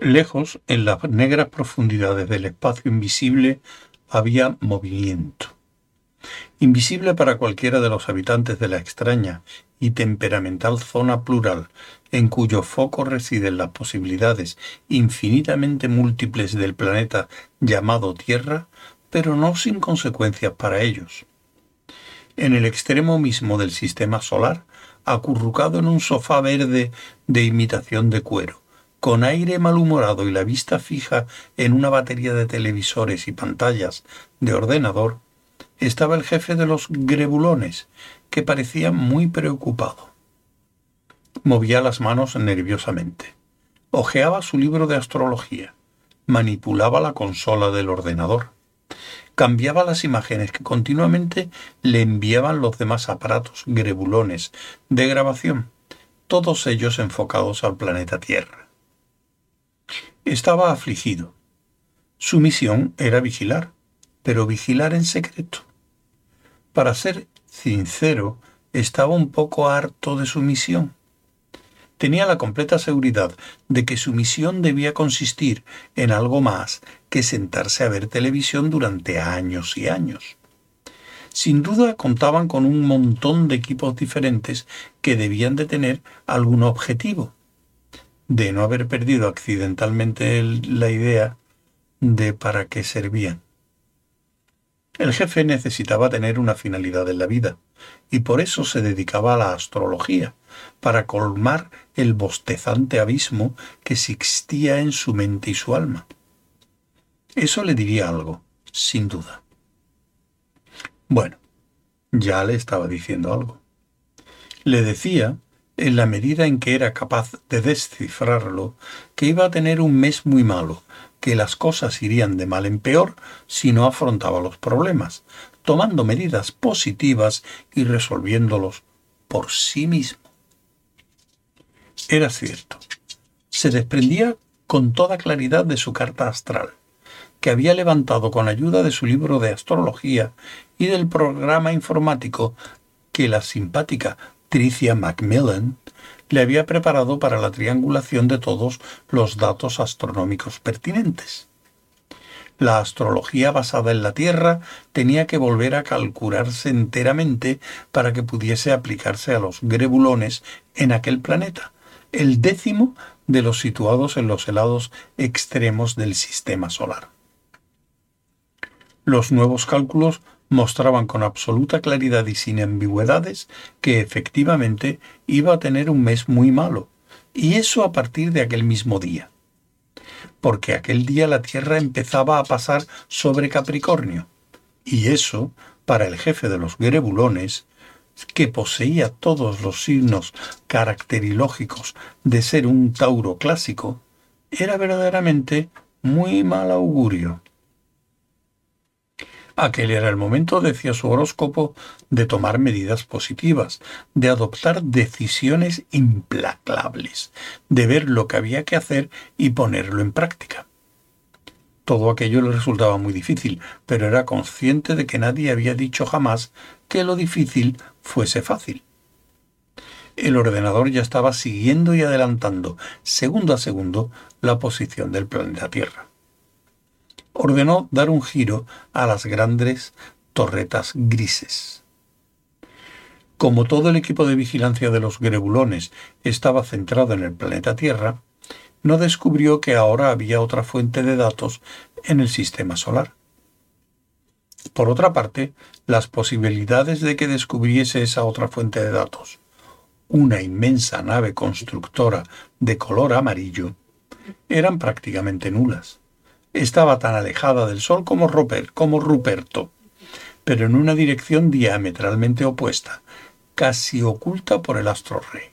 Lejos, en las negras profundidades del espacio invisible, había movimiento. Invisible para cualquiera de los habitantes de la extraña y temperamental zona plural en cuyo foco residen las posibilidades infinitamente múltiples del planeta llamado Tierra, pero no sin consecuencias para ellos. En el extremo mismo del sistema solar, acurrucado en un sofá verde de imitación de cuero, con aire malhumorado y la vista fija en una batería de televisores y pantallas de ordenador, estaba el jefe de los grebulones, que parecía muy preocupado. Movía las manos nerviosamente. Ojeaba su libro de astrología. Manipulaba la consola del ordenador. Cambiaba las imágenes que continuamente le enviaban los demás aparatos grebulones de grabación, todos ellos enfocados al planeta Tierra. Estaba afligido. Su misión era vigilar, pero vigilar en secreto. Para ser sincero, estaba un poco harto de su misión. Tenía la completa seguridad de que su misión debía consistir en algo más que sentarse a ver televisión durante años y años. Sin duda contaban con un montón de equipos diferentes que debían de tener algún objetivo, de no haber perdido accidentalmente la idea de para qué servían. El jefe necesitaba tener una finalidad en la vida, y por eso se dedicaba a la astrología, para colmar el bostezante abismo que existía en su mente y su alma. Eso le diría algo, sin duda. Bueno, ya le estaba diciendo algo. Le decía en la medida en que era capaz de descifrarlo, que iba a tener un mes muy malo, que las cosas irían de mal en peor si no afrontaba los problemas, tomando medidas positivas y resolviéndolos por sí mismo. Era cierto. Se desprendía con toda claridad de su carta astral, que había levantado con ayuda de su libro de astrología y del programa informático que la simpática Tricia Macmillan le había preparado para la triangulación de todos los datos astronómicos pertinentes. La astrología basada en la Tierra tenía que volver a calcularse enteramente para que pudiese aplicarse a los grebulones en aquel planeta, el décimo de los situados en los helados extremos del sistema solar. Los nuevos cálculos mostraban con absoluta claridad y sin ambigüedades que efectivamente iba a tener un mes muy malo, y eso a partir de aquel mismo día. Porque aquel día la Tierra empezaba a pasar sobre Capricornio, y eso, para el jefe de los grebulones, que poseía todos los signos caracterilógicos de ser un Tauro clásico, era verdaderamente muy mal augurio. Aquel era el momento, decía su horóscopo, de tomar medidas positivas, de adoptar decisiones implacables, de ver lo que había que hacer y ponerlo en práctica. Todo aquello le resultaba muy difícil, pero era consciente de que nadie había dicho jamás que lo difícil fuese fácil. El ordenador ya estaba siguiendo y adelantando, segundo a segundo, la posición del planeta Tierra ordenó dar un giro a las grandes torretas grises. Como todo el equipo de vigilancia de los grebulones estaba centrado en el planeta Tierra, no descubrió que ahora había otra fuente de datos en el sistema solar. Por otra parte, las posibilidades de que descubriese esa otra fuente de datos, una inmensa nave constructora de color amarillo, eran prácticamente nulas. Estaba tan alejada del Sol como, Rupert, como Ruperto, pero en una dirección diametralmente opuesta, casi oculta por el astro rey.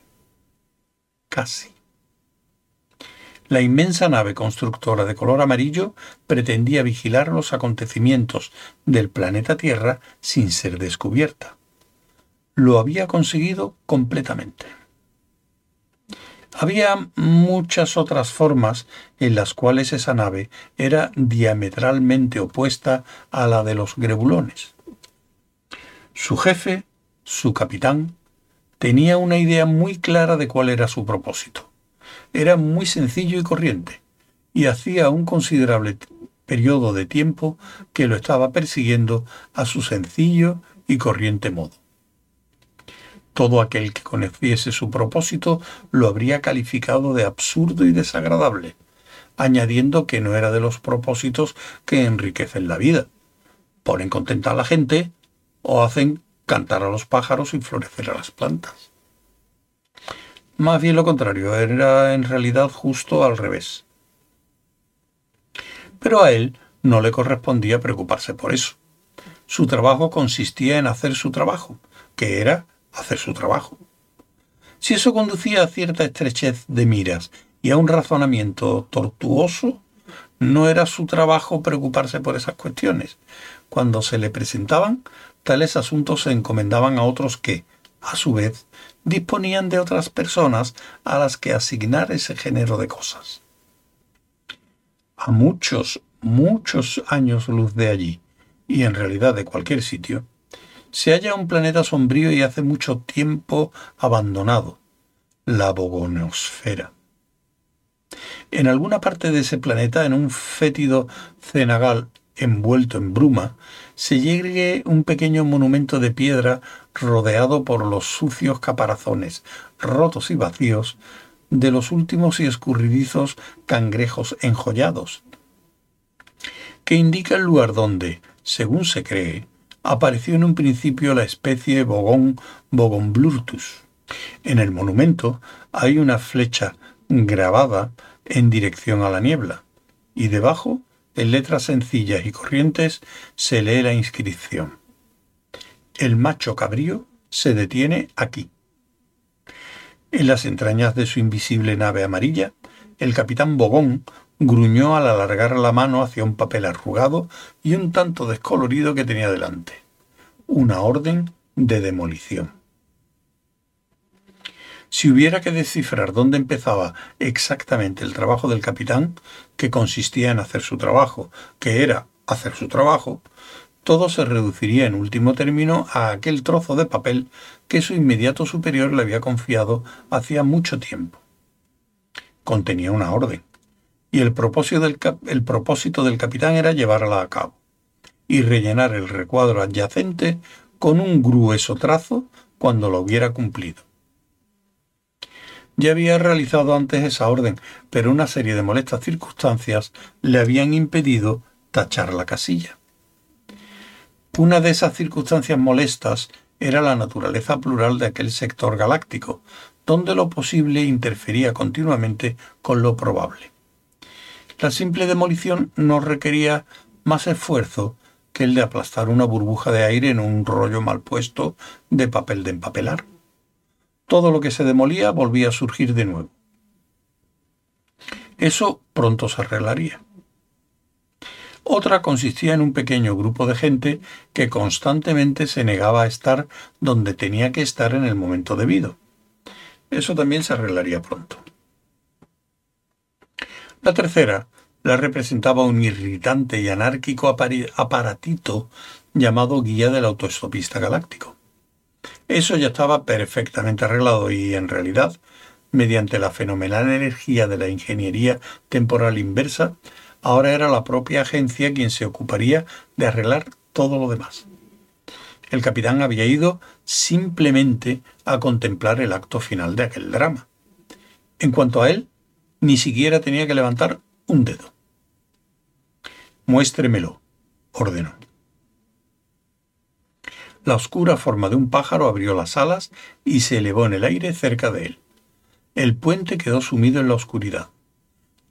Casi. La inmensa nave constructora de color amarillo pretendía vigilar los acontecimientos del planeta Tierra sin ser descubierta. Lo había conseguido completamente. Había muchas otras formas en las cuales esa nave era diametralmente opuesta a la de los grebulones. Su jefe, su capitán, tenía una idea muy clara de cuál era su propósito. Era muy sencillo y corriente. y hacía un considerable periodo de tiempo que lo estaba persiguiendo a su sencillo y corriente modo. Todo aquel que conociese su propósito lo habría calificado de absurdo y desagradable, añadiendo que no era de los propósitos que enriquecen la vida. Ponen contenta a la gente o hacen cantar a los pájaros y florecer a las plantas. Más bien lo contrario, era en realidad justo al revés. Pero a él no le correspondía preocuparse por eso. Su trabajo consistía en hacer su trabajo, que era hacer su trabajo. Si eso conducía a cierta estrechez de miras y a un razonamiento tortuoso, no era su trabajo preocuparse por esas cuestiones. Cuando se le presentaban, tales asuntos se encomendaban a otros que, a su vez, disponían de otras personas a las que asignar ese género de cosas. A muchos, muchos años luz de allí, y en realidad de cualquier sitio, se halla un planeta sombrío y hace mucho tiempo abandonado, la Bogonosfera. En alguna parte de ese planeta, en un fétido cenagal envuelto en bruma, se llegue un pequeño monumento de piedra rodeado por los sucios caparazones, rotos y vacíos, de los últimos y escurridizos cangrejos enjollados, que indica el lugar donde, según se cree, apareció en un principio la especie Bogón Bogomblurtus. En el monumento hay una flecha grabada en dirección a la niebla, y debajo, en letras sencillas y corrientes, se lee la inscripción. El macho cabrío se detiene aquí. En las entrañas de su invisible nave amarilla, el capitán Bogón gruñó al alargar la mano hacia un papel arrugado y un tanto descolorido que tenía delante. Una orden de demolición. Si hubiera que descifrar dónde empezaba exactamente el trabajo del capitán, que consistía en hacer su trabajo, que era hacer su trabajo, todo se reduciría en último término a aquel trozo de papel que su inmediato superior le había confiado hacía mucho tiempo. Contenía una orden, y el propósito del, el propósito del capitán era llevarla a cabo, y rellenar el recuadro adyacente con un grueso trazo cuando lo hubiera cumplido. Ya había realizado antes esa orden, pero una serie de molestas circunstancias le habían impedido tachar la casilla. Una de esas circunstancias molestas era la naturaleza plural de aquel sector galáctico, donde lo posible interfería continuamente con lo probable. La simple demolición no requería más esfuerzo que el de aplastar una burbuja de aire en un rollo mal puesto de papel de empapelar. Todo lo que se demolía volvía a surgir de nuevo. Eso pronto se arreglaría. Otra consistía en un pequeño grupo de gente que constantemente se negaba a estar donde tenía que estar en el momento debido. Eso también se arreglaría pronto. La tercera la representaba un irritante y anárquico aparatito llamado Guía del Autoestopista Galáctico. Eso ya estaba perfectamente arreglado y, en realidad, mediante la fenomenal energía de la ingeniería temporal inversa, Ahora era la propia agencia quien se ocuparía de arreglar todo lo demás. El capitán había ido simplemente a contemplar el acto final de aquel drama. En cuanto a él, ni siquiera tenía que levantar un dedo. Muéstremelo, ordenó. La oscura forma de un pájaro abrió las alas y se elevó en el aire cerca de él. El puente quedó sumido en la oscuridad.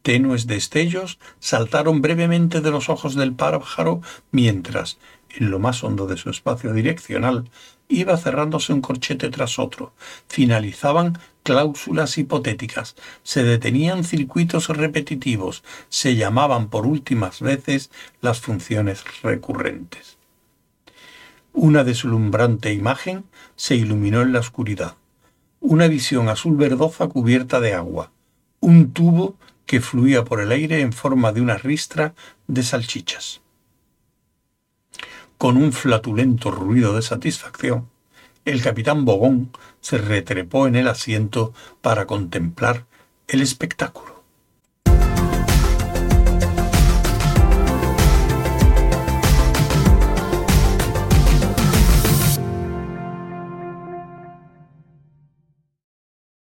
Tenues destellos saltaron brevemente de los ojos del pájaro mientras, en lo más hondo de su espacio direccional, iba cerrándose un corchete tras otro. Finalizaban cláusulas hipotéticas, se detenían circuitos repetitivos, se llamaban por últimas veces las funciones recurrentes. Una deslumbrante imagen se iluminó en la oscuridad. Una visión azul verdosa cubierta de agua. Un tubo que fluía por el aire en forma de una ristra de salchichas. Con un flatulento ruido de satisfacción, el capitán Bogón se retrepó en el asiento para contemplar el espectáculo.